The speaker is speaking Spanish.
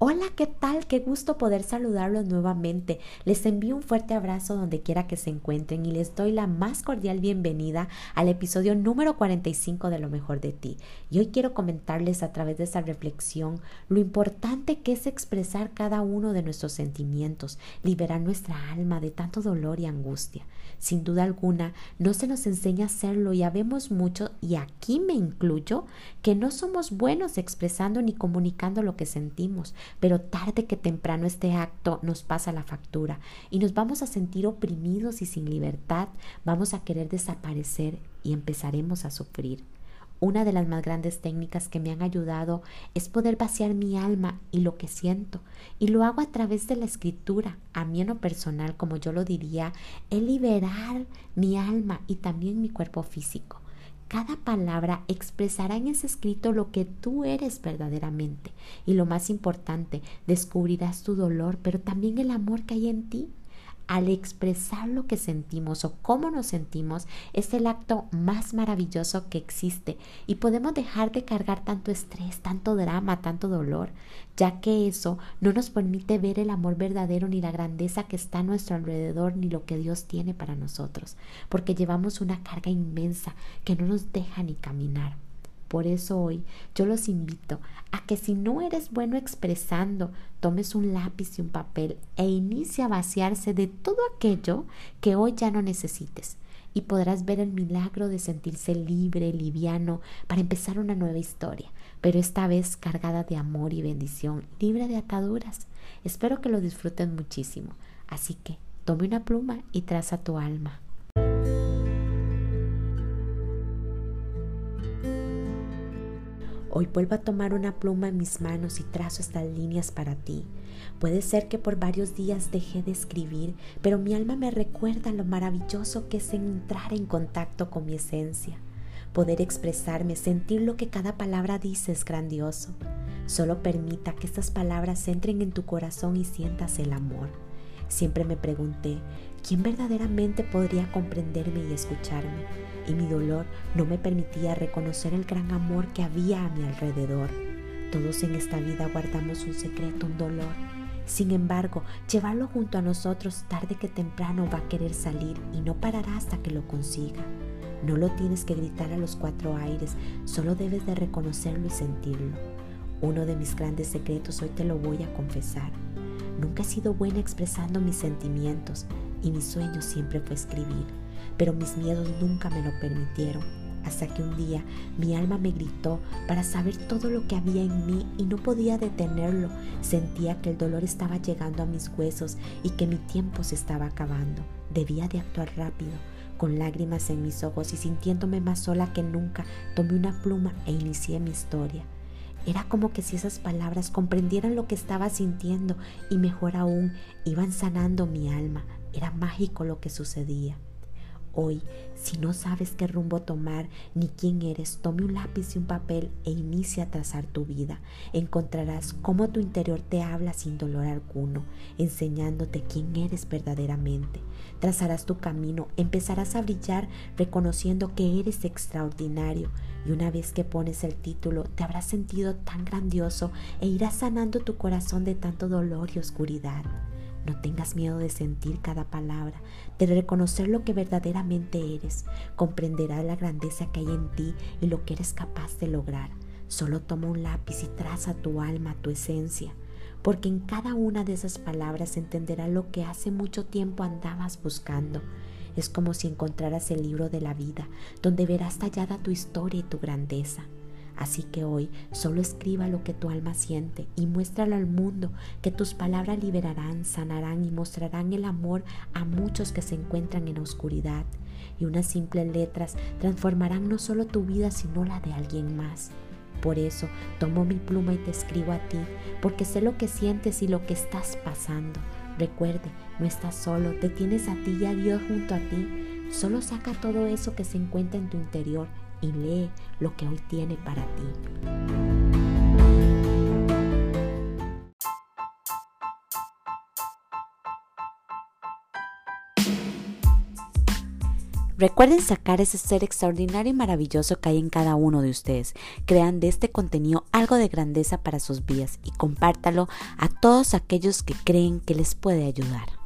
Hola, ¿qué tal? Qué gusto poder saludarlos nuevamente. Les envío un fuerte abrazo donde quiera que se encuentren y les doy la más cordial bienvenida al episodio número 45 de Lo mejor de ti. Y hoy quiero comentarles a través de esa reflexión lo importante que es expresar cada uno de nuestros sentimientos, liberar nuestra alma de tanto dolor y angustia. Sin duda alguna, no se nos enseña a hacerlo y habemos mucho, y aquí me incluyo, que no somos buenos expresando ni comunicando lo que sentimos pero tarde que temprano este acto nos pasa la factura y nos vamos a sentir oprimidos y sin libertad, vamos a querer desaparecer y empezaremos a sufrir. Una de las más grandes técnicas que me han ayudado es poder vaciar mi alma y lo que siento, y lo hago a través de la escritura. A mí en lo personal, como yo lo diría, es liberar mi alma y también mi cuerpo físico. Cada palabra expresará en ese escrito lo que tú eres verdaderamente. Y lo más importante, descubrirás tu dolor, pero también el amor que hay en ti al expresar lo que sentimos o cómo nos sentimos es el acto más maravilloso que existe y podemos dejar de cargar tanto estrés, tanto drama, tanto dolor, ya que eso no nos permite ver el amor verdadero ni la grandeza que está a nuestro alrededor ni lo que Dios tiene para nosotros, porque llevamos una carga inmensa que no nos deja ni caminar. Por eso hoy yo los invito a que si no eres bueno expresando, tomes un lápiz y un papel e inicie a vaciarse de todo aquello que hoy ya no necesites. Y podrás ver el milagro de sentirse libre, liviano, para empezar una nueva historia, pero esta vez cargada de amor y bendición, libre de ataduras. Espero que lo disfruten muchísimo. Así que tome una pluma y traza tu alma. Hoy vuelvo a tomar una pluma en mis manos y trazo estas líneas para ti. Puede ser que por varios días dejé de escribir, pero mi alma me recuerda lo maravilloso que es entrar en contacto con mi esencia. Poder expresarme, sentir lo que cada palabra dice es grandioso. Solo permita que estas palabras entren en tu corazón y sientas el amor. Siempre me pregunté, ¿quién verdaderamente podría comprenderme y escucharme? Y mi dolor no me permitía reconocer el gran amor que había a mi alrededor. Todos en esta vida guardamos un secreto, un dolor. Sin embargo, llevarlo junto a nosotros tarde que temprano va a querer salir y no parará hasta que lo consiga. No lo tienes que gritar a los cuatro aires, solo debes de reconocerlo y sentirlo. Uno de mis grandes secretos hoy te lo voy a confesar. Nunca he sido buena expresando mis sentimientos y mi sueño siempre fue escribir, pero mis miedos nunca me lo permitieron. Hasta que un día mi alma me gritó para saber todo lo que había en mí y no podía detenerlo. Sentía que el dolor estaba llegando a mis huesos y que mi tiempo se estaba acabando. Debía de actuar rápido. Con lágrimas en mis ojos y sintiéndome más sola que nunca, tomé una pluma e inicié mi historia. Era como que si esas palabras comprendieran lo que estaba sintiendo y mejor aún, iban sanando mi alma. Era mágico lo que sucedía. Hoy, si no sabes qué rumbo tomar ni quién eres, tome un lápiz y un papel e inicia a trazar tu vida. Encontrarás cómo tu interior te habla sin dolor alguno, enseñándote quién eres verdaderamente. Trazarás tu camino, empezarás a brillar reconociendo que eres extraordinario y una vez que pones el título te habrás sentido tan grandioso e irás sanando tu corazón de tanto dolor y oscuridad. No tengas miedo de sentir cada palabra, de reconocer lo que verdaderamente eres. Comprenderás la grandeza que hay en ti y lo que eres capaz de lograr. Solo toma un lápiz y traza tu alma, tu esencia, porque en cada una de esas palabras entenderás lo que hace mucho tiempo andabas buscando. Es como si encontraras el libro de la vida, donde verás tallada tu historia y tu grandeza. Así que hoy solo escriba lo que tu alma siente y muéstralo al mundo, que tus palabras liberarán, sanarán y mostrarán el amor a muchos que se encuentran en oscuridad. Y unas simples letras transformarán no solo tu vida, sino la de alguien más. Por eso tomo mi pluma y te escribo a ti, porque sé lo que sientes y lo que estás pasando. Recuerde, no estás solo, te tienes a ti y a Dios junto a ti Solo saca todo eso que se encuentra en tu interior y lee lo que hoy tiene para ti. Recuerden sacar ese ser extraordinario y maravilloso que hay en cada uno de ustedes. Crean de este contenido algo de grandeza para sus vidas y compártalo a todos aquellos que creen que les puede ayudar.